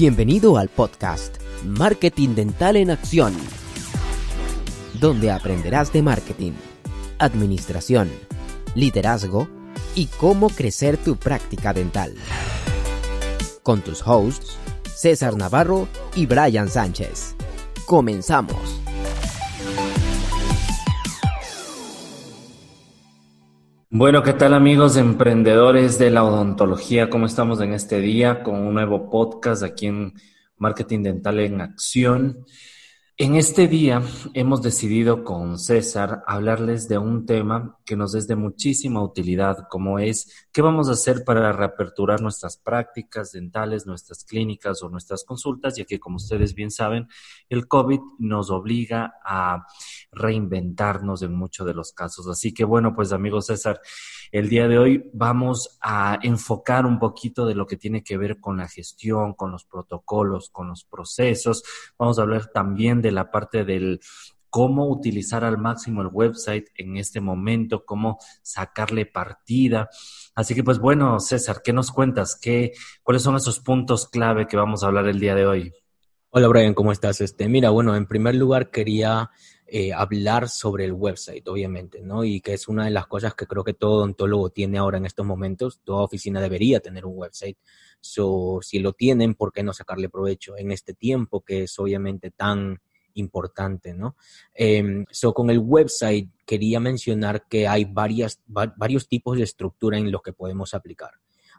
Bienvenido al podcast Marketing Dental en Acción, donde aprenderás de marketing, administración, liderazgo y cómo crecer tu práctica dental. Con tus hosts, César Navarro y Brian Sánchez. Comenzamos. Bueno, ¿qué tal amigos emprendedores de la odontología? ¿Cómo estamos en este día con un nuevo podcast aquí en Marketing Dental en Acción? En este día hemos decidido con César hablarles de un tema que nos es de muchísima utilidad, como es qué vamos a hacer para reaperturar nuestras prácticas dentales, nuestras clínicas o nuestras consultas, ya que como ustedes bien saben, el COVID nos obliga a reinventarnos en muchos de los casos. Así que bueno, pues amigos César, el día de hoy vamos a enfocar un poquito de lo que tiene que ver con la gestión, con los protocolos, con los procesos. Vamos a hablar también de la parte del cómo utilizar al máximo el website en este momento, cómo sacarle partida. Así que pues bueno, César, ¿qué nos cuentas? ¿Qué, ¿Cuáles son esos puntos clave que vamos a hablar el día de hoy? Hola Brian, ¿cómo estás? Este, mira, bueno, en primer lugar quería eh, hablar sobre el website, obviamente, ¿no? Y que es una de las cosas que creo que todo odontólogo tiene ahora en estos momentos. Toda oficina debería tener un website. So, si lo tienen, ¿por qué no sacarle provecho en este tiempo que es obviamente tan importante, ¿no? Eh, so, con el website quería mencionar que hay varias, varios tipos de estructura en los que podemos aplicar.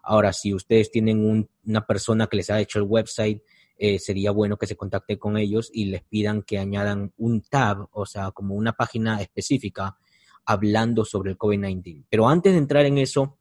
Ahora, si ustedes tienen una persona que les ha hecho el website, eh, sería bueno que se contacte con ellos y les pidan que añadan un tab, o sea, como una página específica hablando sobre el COVID-19. Pero antes de entrar en eso,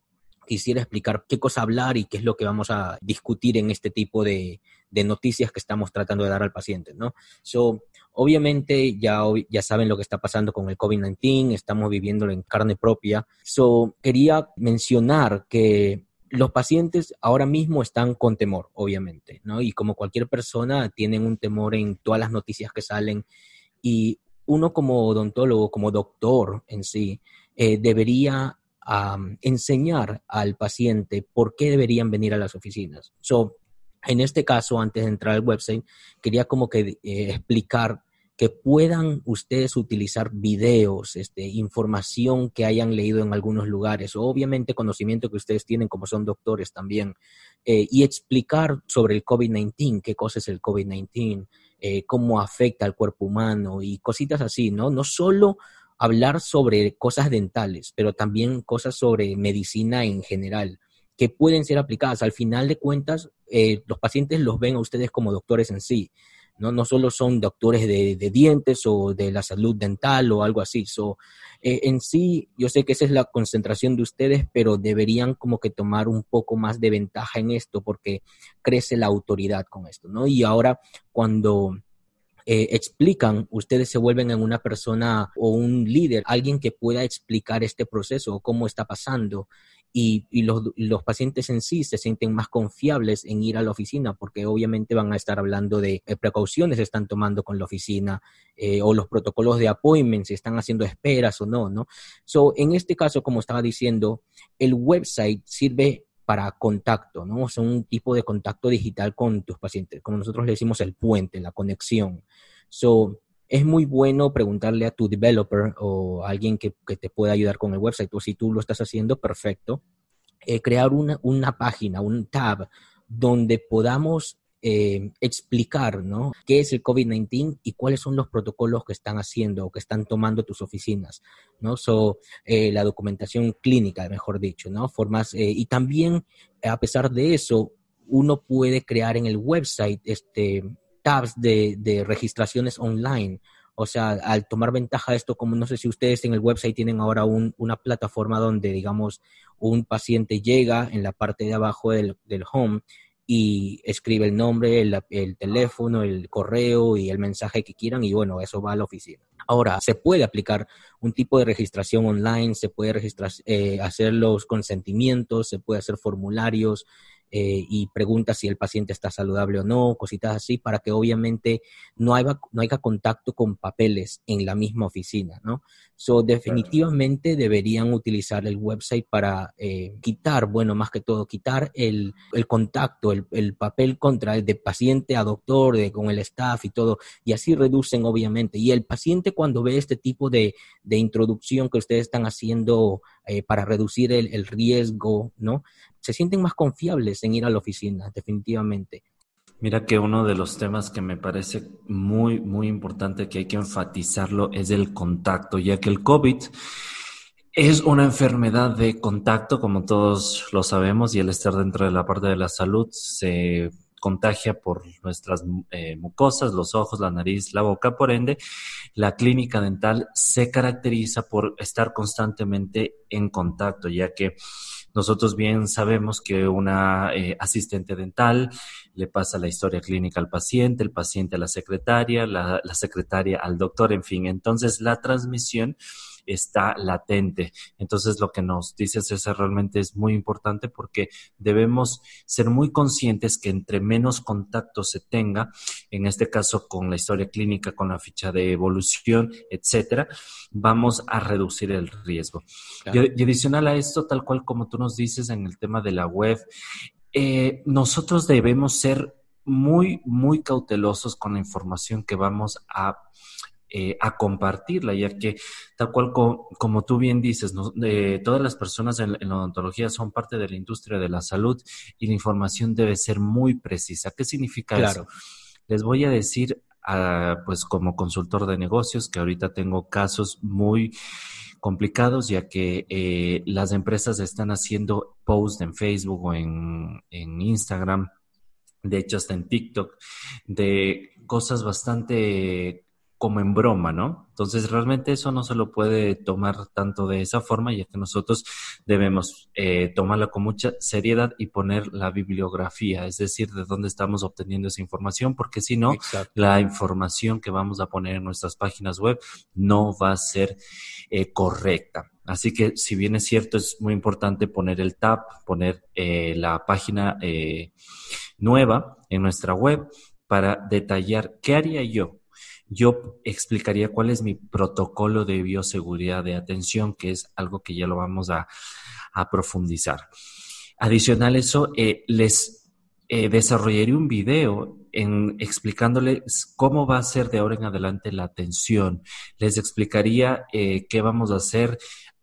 quisiera explicar qué cosa hablar y qué es lo que vamos a discutir en este tipo de, noticias que estamos tratando de dar al paciente, ¿no? So, obviamente ya, ya saben lo que está pasando con el COVID-19, estamos viviéndolo en carne propia. So, quería mencionar que los pacientes ahora mismo están con temor, obviamente, ¿no? Y como cualquier persona, tienen un temor en todas las noticias que salen. Y uno como odontólogo, como doctor en sí, eh, debería enseñar al paciente por qué deberían venir a las oficinas. So, en este caso, antes de entrar al website, quería como que eh, explicar que puedan ustedes utilizar videos, este, información que hayan leído en algunos lugares, obviamente conocimiento que ustedes tienen como son doctores también, eh, y explicar sobre el COVID-19, qué cosa es el COVID-19, eh, cómo afecta al cuerpo humano y cositas así, ¿no? No solo hablar sobre cosas dentales, pero también cosas sobre medicina en general que pueden ser aplicadas. Al final de cuentas, eh, los pacientes los ven a ustedes como doctores en sí. ¿no? No solo son doctores de, dientes o de la salud dental o algo así. So, eh, en sí, yo sé que esa es la concentración de ustedes, pero deberían como que tomar un poco más de ventaja en esto porque crece la autoridad con esto, ¿no? Y ahora cuando... Eh, explican, ustedes se vuelven en una persona o un líder, alguien que pueda explicar este proceso o cómo está pasando y, los, pacientes en sí se sienten más confiables en ir a la oficina porque obviamente van a estar hablando de eh, precauciones que están tomando con la oficina eh, o los protocolos de appointment, si están haciendo esperas o no, ¿no? So, en este caso, como estaba diciendo, el website sirve para contacto, ¿no? O un tipo de contacto digital con tus pacientes, como nosotros le decimos el puente, la conexión. So, es muy bueno preguntarle a tu developer o alguien que, te pueda ayudar con el website, o si tú lo estás haciendo, perfecto. Eh, crear una, una, página, un tab, donde podamos eh, explicar ¿no? qué es el COVID-19 y cuáles son los protocolos que están haciendo o que están tomando tus oficinas, ¿no? So, eh, la documentación clínica, mejor dicho, ¿no? Formas, y también, a pesar de eso, uno puede crear en el website este, tabs de, registraciones online. O sea, al tomar ventaja de esto, como no sé si ustedes en el website tienen ahora una plataforma donde, digamos, un paciente llega en la parte de abajo del, home y escribe el nombre, el, teléfono, el correo y el mensaje que quieran y bueno, eso va a la oficina. Ahora, se puede aplicar un tipo de registración online, se puede registrar, eh, hacer los consentimientos, se puede hacer formularios, eh, y pregunta si el paciente está saludable o no, cositas así, para que obviamente no haya, no haya contacto con papeles en la misma oficina, ¿no? So, definitivamente deberían utilizar el website para eh, quitar, bueno, más que todo, quitar el, el contacto, el, el, papel contra el de paciente a doctor, de, con el staff y todo, y así reducen, obviamente. Y el paciente cuando ve este tipo de, de introducción que ustedes están haciendo eh, para reducir el, el riesgo, ¿no? Se sienten más confiables en ir a la oficina, definitivamente. Mira que uno de los temas que me parece muy, muy importante que hay que enfatizarlo es el contacto, ya que el COVID es una enfermedad de contacto, como todos lo sabemos, y el estar dentro de la parte de la salud se contagia por nuestras eh, mucosas, los ojos, la nariz, la boca. Por ende, la clínica dental se caracteriza por estar constantemente en contacto, ya que nosotros bien sabemos que una eh, asistente dental le pasa la historia clínica al paciente, el paciente a la secretaria, la, la secretaria al doctor, en fin. Entonces, la transmisión está latente. Entonces, lo que nos dice César realmente es muy importante porque debemos ser muy conscientes que entre menos contacto se tenga, en este caso con la historia clínica, con la ficha de evolución, etcétera, vamos a reducir el riesgo. Y, adicional a esto, tal cual como tú nos dices en el tema de la web, eh, nosotros debemos ser muy, muy cautelosos con la información que vamos a eh, a compartirla, ya que tal cual como tú bien dices, todas las personas en, la odontología son parte de la industria de la salud y la información debe ser muy precisa. ¿Qué significa eso? Les voy a decir, pues como consultor de negocios, que ahorita tengo casos muy complicados ya que eh, las empresas están haciendo posts en Facebook o en, en Instagram, de hecho hasta en TikTok, de cosas bastante como en broma, ¿no? Entonces realmente eso no se lo puede tomar tanto de esa forma, ya que nosotros debemos eh, tomarla con mucha seriedad y poner la bibliografía, es decir, de dónde estamos obteniendo esa información, porque si no, la información que vamos a poner en nuestras páginas web no va a ser eh, correcta. Así que si bien es cierto, es muy importante poner el tab, poner eh, la página nueva en nuestra web para detallar qué haría yo yo explicaría cuál es mi protocolo de bioseguridad de atención, que es algo que ya lo vamos a, profundizar. Adicional a eso, eh, les eh, desarrollaré un video en explicándoles cómo va a ser de ahora en adelante la atención. Les explicaría eh, qué vamos a hacer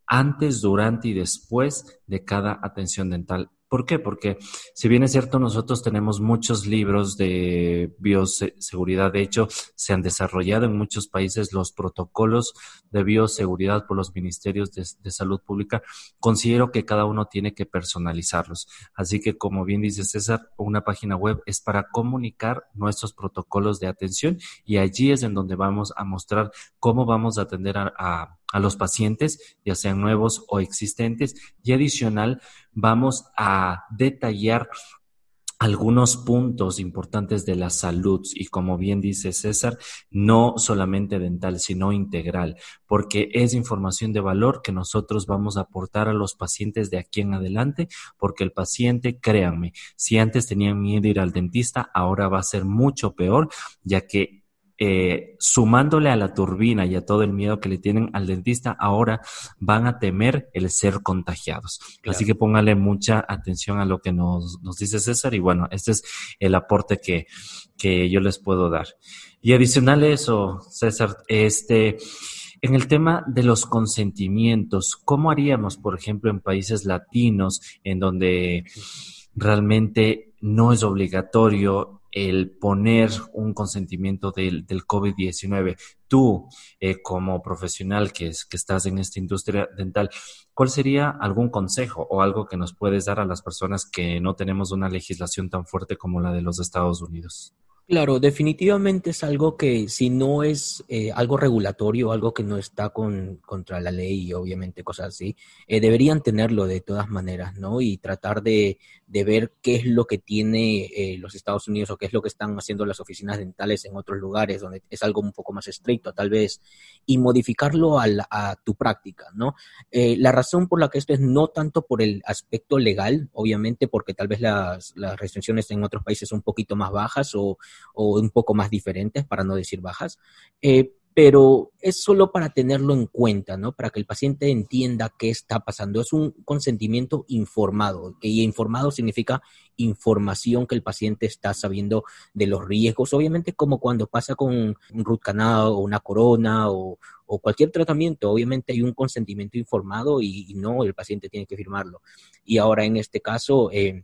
antes, durante y después de cada atención dental ¿Por qué? Porque si bien es cierto, nosotros tenemos muchos libros de bioseguridad, de hecho, se han desarrollado en muchos países los protocolos de bioseguridad por los ministerios de, salud pública, considero que cada uno tiene que personalizarlos. Así que, como bien dice César, una página web es para comunicar nuestros protocolos de atención y allí es en donde vamos a mostrar cómo vamos a atender a los pacientes, ya sean nuevos o existentes. Y adicional, vamos a detallar algunos puntos importantes de la salud y como bien dice César, no solamente dental, sino integral, porque es información de valor que nosotros vamos a aportar a los pacientes de aquí en adelante, porque el paciente, créanme, si antes tenían miedo ir al dentista, ahora va a ser mucho peor, ya que eh, sumándole a la turbina y a todo el miedo que le tienen al dentista, ahora van a temer el ser contagiados. Así que póngale mucha atención a lo que nos, nos dice César y bueno, este es el aporte que, que yo les puedo dar. Y adicional a eso, César, este, en el tema de los consentimientos, ¿cómo haríamos, por ejemplo, en países latinos en donde realmente no es obligatorio el poner un consentimiento del, del COVID-19. Tú, eh, como profesional que, es, que estás en esta industria dental, ¿cuál sería algún consejo o algo que nos puedes dar a las personas que no tenemos una legislación tan fuerte como la de los Estados Unidos? Claro, definitivamente es algo que si no es eh, algo regulatorio, algo que no está con, contra la ley y obviamente cosas así, eh, deberían tenerlo de todas maneras, ¿no? Y tratar de, de ver qué es lo que tiene eh, los Estados Unidos o qué es lo que están haciendo las oficinas dentales en otros lugares donde es algo un poco más estricto, tal vez, y modificarlo a, a tu práctica, ¿no? la razón por la que esto es no tanto por el aspecto legal, obviamente, porque tal vez las, las restricciones en otros países son un poquito más bajas o o un poco más diferentes, para no decir bajas, eh, pero es solo para tenerlo en cuenta, ¿no? Para que el paciente entienda qué está pasando. Es un consentimiento informado, y informado significa información que el paciente está sabiendo de los riesgos, obviamente como cuando pasa con un root canal o una corona o, cualquier tratamiento, obviamente hay un consentimiento informado y, no, el paciente tiene que firmarlo. Y ahora en este caso... Eh,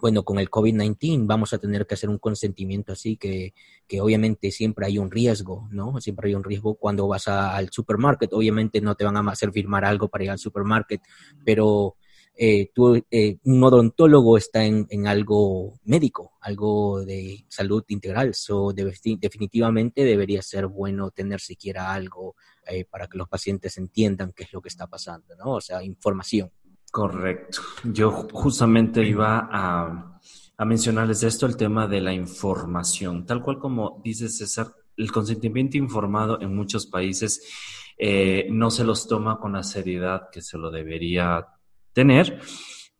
bueno, con el COVID-19 vamos a tener que hacer un consentimiento así que, que, obviamente siempre hay un riesgo, ¿no? Siempre hay un riesgo cuando vas al supermarket. Obviamente no te van a hacer firmar algo para ir al supermarket, pero eh, tú, eh, un odontólogo está en, en, algo médico, algo de salud integral. So, definitivamente debería ser bueno tener siquiera algo eh, para que los pacientes entiendan qué es lo que está pasando, ¿no? O sea, información. Correcto. Yo justamente iba a, mencionarles esto, el tema de la información. Tal cual como dice César, el consentimiento informado en muchos países eh, no se los toma con la seriedad que se lo debería tener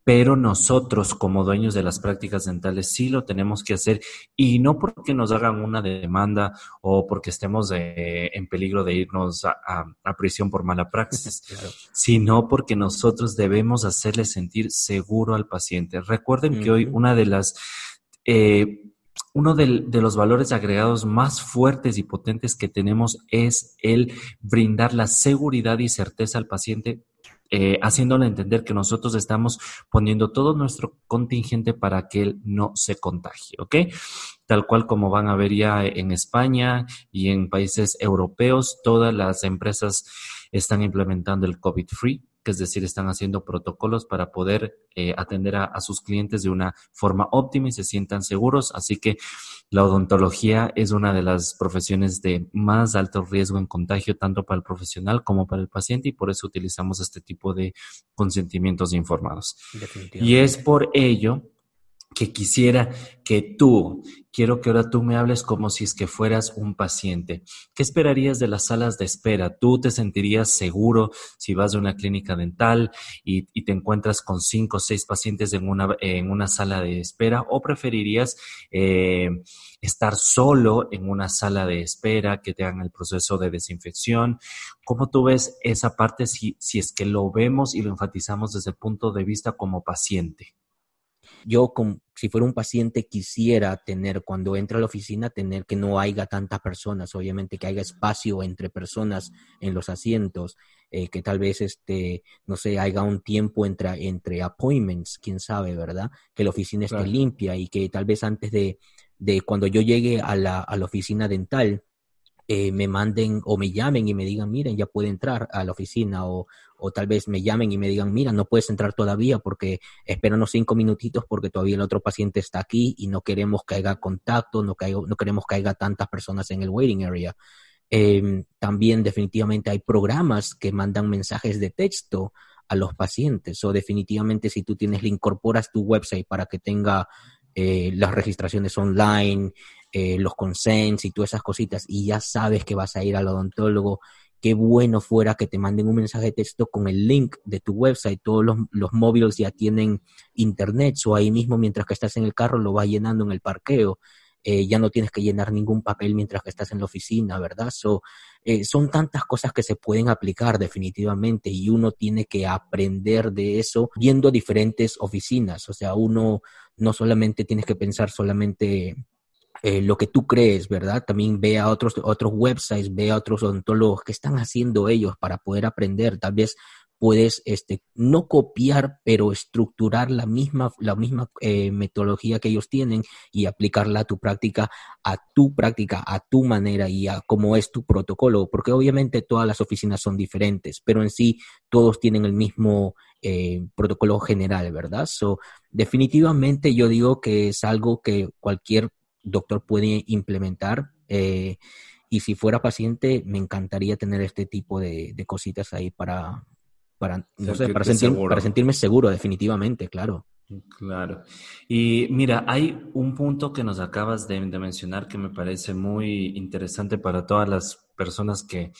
pero nosotros como dueños de las prácticas dentales sí lo tenemos que hacer y no porque nos hagan una demanda o porque estemos en peligro de irnos a, prisión por mala praxis, sino porque nosotros debemos hacerle sentir seguro al paciente. Recuerden que hoy una de las... Eh, uno de, de, los valores agregados más fuertes y potentes que tenemos es el brindar la seguridad y certeza al paciente eh, haciéndole entender que nosotros estamos poniendo todo nuestro contingente para que él no se contagie, ¿ok? Tal cual como van a ver ya en España y en países europeos, todas las empresas están implementando el COVID-free que es decir, están haciendo protocolos para poder eh, atender a, sus clientes de una forma óptima y se sientan seguros. Así que la odontología es una de las profesiones de más alto riesgo en contagio, tanto para el profesional como para el paciente, y por eso utilizamos este tipo de consentimientos informados. Y es por ello que quisiera que tú, quiero que ahora tú me hables como si es que fueras un paciente. ¿Qué esperarías de las salas de espera? ¿Tú te sentirías seguro si vas a una clínica dental y, te encuentras con cinco o seis pacientes en una, en una sala de espera? ¿O preferirías eh, estar solo en una sala de espera que te hagan el proceso de desinfección? ¿Cómo tú ves esa parte si, si es que lo vemos y lo enfatizamos desde el punto de vista como paciente? Yo, si fuera un paciente, quisiera tener, cuando entra a la oficina, tener que no haya tantas personas, obviamente que haya espacio entre personas en los asientos, eh, que tal vez, este, no sé, haya un tiempo entre, entre appointments, quién sabe, ¿verdad? Que la oficina esté limpia y que tal vez antes de, de cuando yo llegue a la, a la oficina dental, eh, me manden o me llamen y me digan, miren, ya puede entrar a la oficina o, o tal vez me llamen y me digan, mira, no puedes entrar todavía porque espéranos cinco minutitos porque todavía el otro paciente está aquí y no queremos que haya contacto, no, no queremos que haya tantas personas en el waiting area. Em, también definitivamente hay programas que mandan mensajes de texto a los pacientes o definitivamente si tú tienes, le incorporas tu website para que tenga eh, las registraciones online, eh, los consents y todas esas cositas y ya sabes que vas a ir al odontólogo, qué bueno fuera que te manden un mensaje de texto con el link de tu website. Todos los, los móviles ya tienen internet o ahí mismo mientras que estás en el carro lo vas llenando en el parqueo. Eh, ya no tienes que llenar ningún papel mientras que estás en la oficina, ¿verdad? So, son tantas cosas que se pueden aplicar definitivamente y uno tiene que aprender de eso viendo diferentes oficinas. O sea, uno no solamente tienes que pensar solamente eh, lo que tú crees, ¿verdad? También ve a otros, otros websites, ve a otros odontólogos que están haciendo ellos para poder aprender. Tal vez puedes este, no copiar, pero estructurar la misma, la misma eh, metodología que ellos tienen y aplicarla a tu práctica, a tu práctica, a tu manera y a cómo es tu protocolo, porque obviamente todas las oficinas son diferentes, pero en sí todos tienen el mismo eh, protocolo general, ¿verdad? So, definitivamente yo digo que es algo que cualquier doctor puede implementar. Eh, y si fuera paciente, me encantaría tener este tipo de, cositas ahí para, para, para, para sentirme seguro, definitivamente, claro. Claro. Y mira, hay un punto que nos acabas de, mencionar que me parece muy interesante para todas las personas que,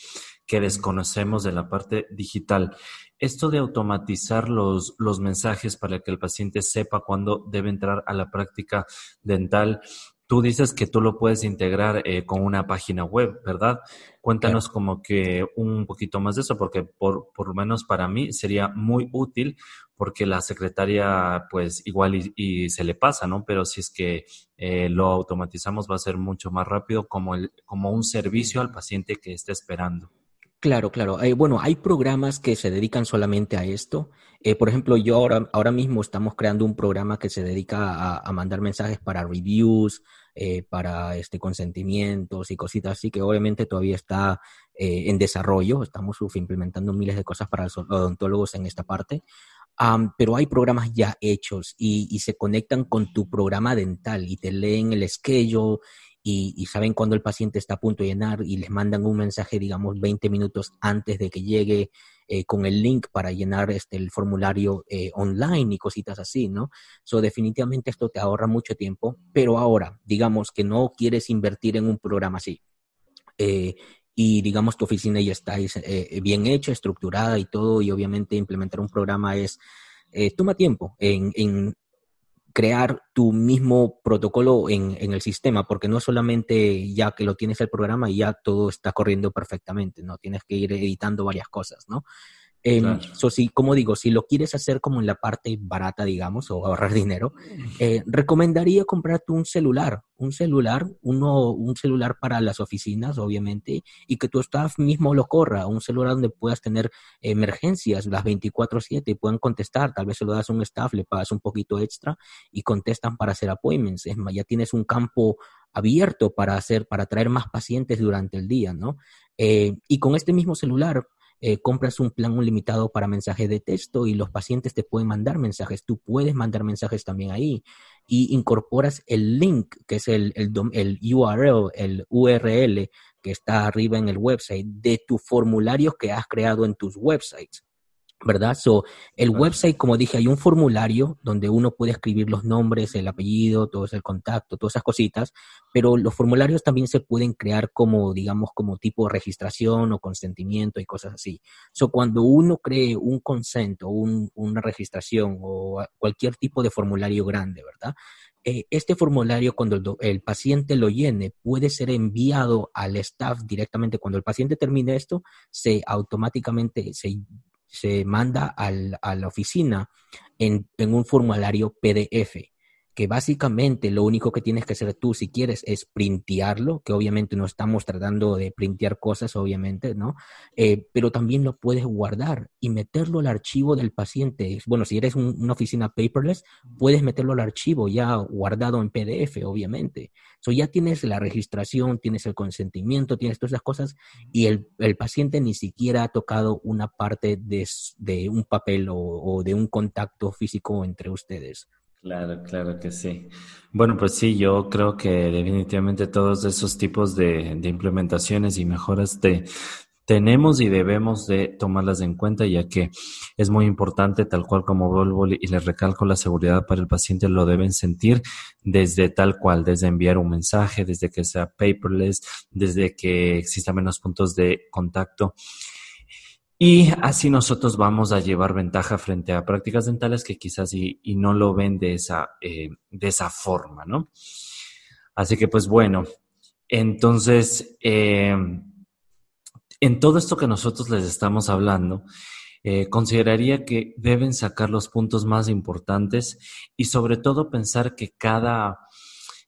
que, desconocemos de la parte digital. Esto de automatizar los, los mensajes para que el paciente sepa cuándo debe entrar a la práctica dental Tú dices que tú lo puedes integrar eh, con una página web, ¿verdad? Cuéntanos como que un poquito más de eso, porque por, por lo menos para mí sería muy útil, porque la secretaria pues igual y, se le pasa, ¿no? Pero si es que eh, lo automatizamos va a ser mucho más rápido como, el, como un servicio al paciente que esté esperando. Claro, claro. Eh, bueno, hay programas que se dedican solamente a esto. por ejemplo, yo ahora, ahora mismo estamos creando un programa que se dedica a, mandar mensajes para reviews, eh, para este, consentimientos y cositas así, que obviamente todavía está eh, en desarrollo. Estamos implementando miles de cosas para los odontólogos en esta parte. pero hay programas ya hechos y, se conectan con tu programa dental y te leen el schedule y, saben cuándo el paciente está a punto de llenar y les mandan un mensaje, digamos, 20 minutos antes de que llegue eh, con el link para llenar este, el formulario eh, online y cositas así, ¿no? So, definitivamente esto te ahorra mucho tiempo, pero ahora, digamos que no quieres invertir en un programa así. Eh, y digamos tu oficina ya está bien hecha, estructurada y todo, y obviamente implementar un programa es, toma tiempo en, crear tu mismo protocolo en, en, el sistema, porque no solamente ya que lo tienes el programa y ya todo está corriendo perfectamente, ¿no? Tienes que ir editando varias cosas, ¿no? Eh, si, como digo, si lo quieres hacer como en la parte barata, digamos, o ahorrar dinero, eh, recomendaría comprarte un celular, un celular, uno, un celular para las oficinas, obviamente, y que tu staff mismo lo corra, un celular donde puedas tener emergencias las 24/7 y puedan contestar, tal vez se lo das a un staff, le pagas un poquito extra y contestan para hacer appointments, es más, ya tienes un campo abierto para hacer, para traer más pacientes durante el día, ¿no? Eh, y con este mismo celular, eh, compras un plan limitado para mensajes de texto y los pacientes te pueden mandar mensajes. Tú puedes mandar mensajes también ahí y incorporas el link, que es el, el, el URL, el URL que está arriba en el website de tu formulario que has creado en tus websites. ¿Verdad? So, el website, como dije, hay un formulario donde uno puede escribir los nombres, el apellido, todo el contacto, todas esas cositas, pero los formularios también se pueden crear como, digamos, como tipo registración o consentimiento y cosas así. So, cuando uno cree un consento, un, una registración o cualquier tipo de formulario grande, ¿verdad? Eh, este formulario, cuando el, el, paciente lo llene, puede ser enviado al staff directamente. Cuando el paciente termine esto, se automáticamente se se manda al, a la oficina en, en un formulario PDF que básicamente lo único que tienes que hacer tú si quieres es printearlo, que obviamente no estamos tratando de printear cosas, obviamente, ¿no? Eh, pero también lo puedes guardar y meterlo al archivo del paciente. Bueno, si eres una oficina paperless, puedes meterlo al archivo ya guardado en PDF, obviamente. So ya tienes la registración, tienes el consentimiento, tienes todas esas cosas y el, el paciente ni siquiera ha tocado una parte de, de un papel o, o de un contacto físico entre ustedes. Claro, claro que sí. Bueno, pues sí, yo creo que definitivamente todos esos tipos de, implementaciones y mejoras de, tenemos y debemos de tomarlas en cuenta, ya que es muy importante, tal cual como vuelvo y les recalco, la seguridad para el paciente lo deben sentir desde tal cual, desde enviar un mensaje, desde que sea paperless, desde que exista menos puntos de contacto. Y así nosotros vamos a llevar ventaja frente a prácticas dentales que quizás y, no lo ven de esa, eh, de esa forma, ¿no? Así que pues bueno, entonces, eh, en todo esto que nosotros les estamos hablando, eh, consideraría que deben sacar los puntos más importantes y sobre todo pensar que cada,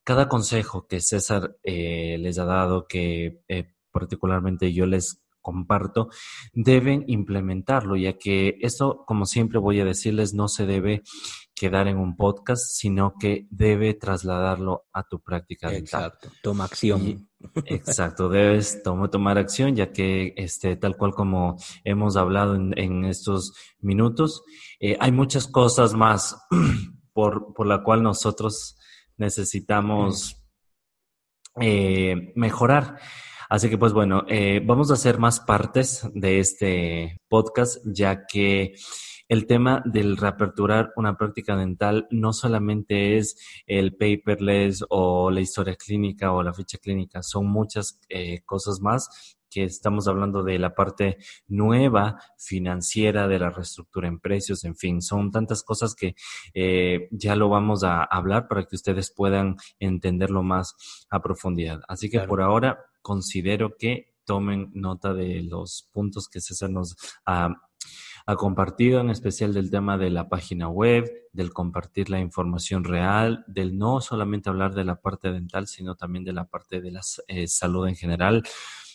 cada consejo que César les ha dado, que particularmente yo les comparto, deben implementarlo, ya que esto, como siempre voy a decirles, no se debe quedar en un podcast, sino que debe trasladarlo a tu práctica Exacto, toma acción. exacto, debes tomar acción, ya que este, tal cual como hemos hablado en, estos minutos, eh, hay muchas cosas más por, por la cual nosotros necesitamos eh, mejorar. Así que pues bueno, eh, vamos a hacer más partes de este podcast, ya que el tema del reaperturar una práctica dental no solamente es el paperless o la historia clínica o la ficha clínica, son muchas eh, cosas más que estamos hablando de la parte nueva financiera, de la reestructura en precios, en fin, son tantas cosas que eh, ya lo vamos a hablar para que ustedes puedan entenderlo más a profundidad. Así que por ahora considero que tomen nota de los puntos que César nos ha ha compartido, en especial del tema de la página web, del compartir la información real, del no solamente hablar de la parte dental, sino también de la parte de la eh, salud en general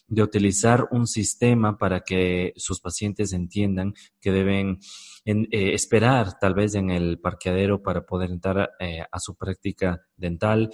de utilizar un sistema para que sus pacientes entiendan que deben eh, esperar tal vez en el parqueadero para poder entrar eh, a su práctica dental.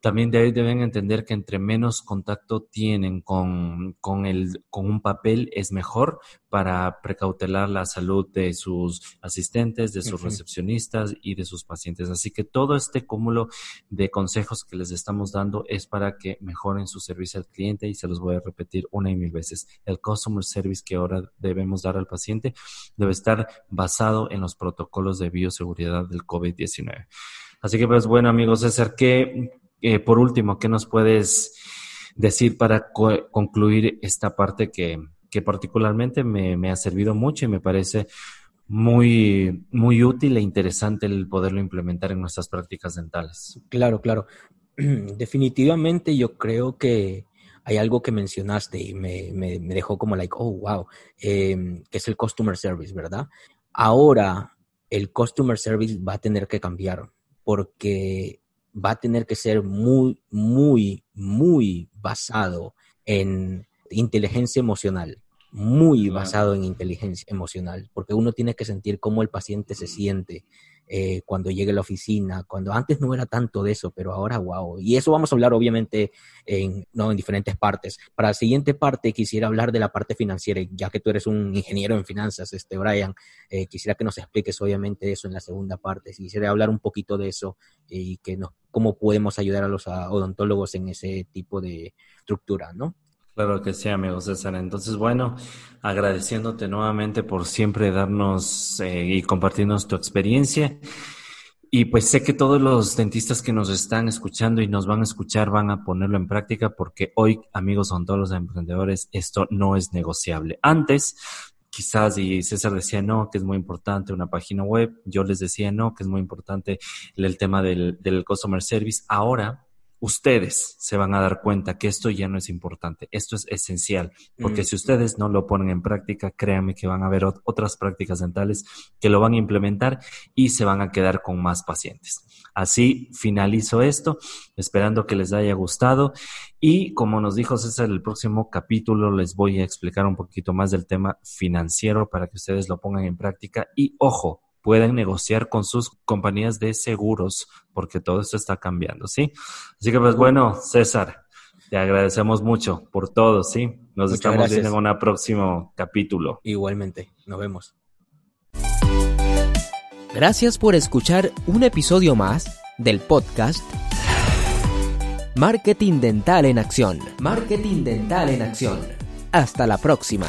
También deben entender que entre menos contacto tienen con, con, el, con un papel es mejor para precautelar la salud de sus asistentes, de sus recepcionistas y de sus pacientes. Así que todo este cúmulo de consejos que les estamos dando es para que mejoren su servicio al cliente y se los voy a repetir una y mil veces. El customer service que ahora debemos dar al paciente debe estar basado en los protocolos de bioseguridad del COVID-19. Así que pues bueno amigos, César, que eh, por último, ¿qué nos puedes decir para concluir esta parte que, que particularmente me, me, ha servido mucho y me parece muy, muy útil e interesante el poderlo implementar en nuestras prácticas dentales? Claro, claro. Definitivamente yo creo que hay algo que mencionaste y me, me, me dejó como like, oh, wow, eh, que es el customer service, ¿verdad? Ahora el customer service va a tener que cambiar porque va a tener que ser muy, muy, muy basado en inteligencia emocional, muy basado en inteligencia emocional, porque uno tiene que sentir cómo el paciente se siente, eh, cuando llegue a la oficina, cuando antes no era tanto de eso, pero ahora wow. Y eso vamos a hablar obviamente en, ¿no? en diferentes partes. Para la siguiente parte quisiera hablar de la parte financiera, ya que tú eres un ingeniero en finanzas, este Brian, eh, quisiera que nos expliques obviamente eso en la segunda parte. Quisiera hablar un poquito de eso y que nos, cómo podemos ayudar a los odontólogos en ese tipo de estructura, ¿no? Claro que sí, amigo César. Entonces, bueno, agradeciéndote nuevamente por siempre darnos eh, y compartirnos tu experiencia. Y pues sé que todos los dentistas que nos están escuchando y nos van a escuchar van a ponerlo en práctica porque hoy, amigos son todos los emprendedores, esto no es negociable. Antes, quizás, y César decía no, que es muy importante una página web, yo les decía no, que es muy importante el, tema del, del customer service. Ahora, ustedes se van a dar cuenta que esto ya no es importante, esto es esencial, porque si ustedes no lo ponen en práctica, créanme que van a haber otras prácticas dentales que lo van a implementar y se van a quedar con más pacientes. Así finalizo esto, esperando que les haya gustado y como nos dijo César, el próximo capítulo les voy a explicar un poquito más del tema financiero para que ustedes lo pongan en práctica y ojo, pueden negociar con sus compañías de seguros, porque todo esto está cambiando, ¿sí? Así que pues bueno, César, te agradecemos mucho por todo, ¿sí? Nos estamos viendo en un próximo capítulo. Igualmente, nos vemos. Gracias por escuchar un episodio más del podcast Marketing Dental en Acción. Marketing Dental en Acción. Hasta la próxima.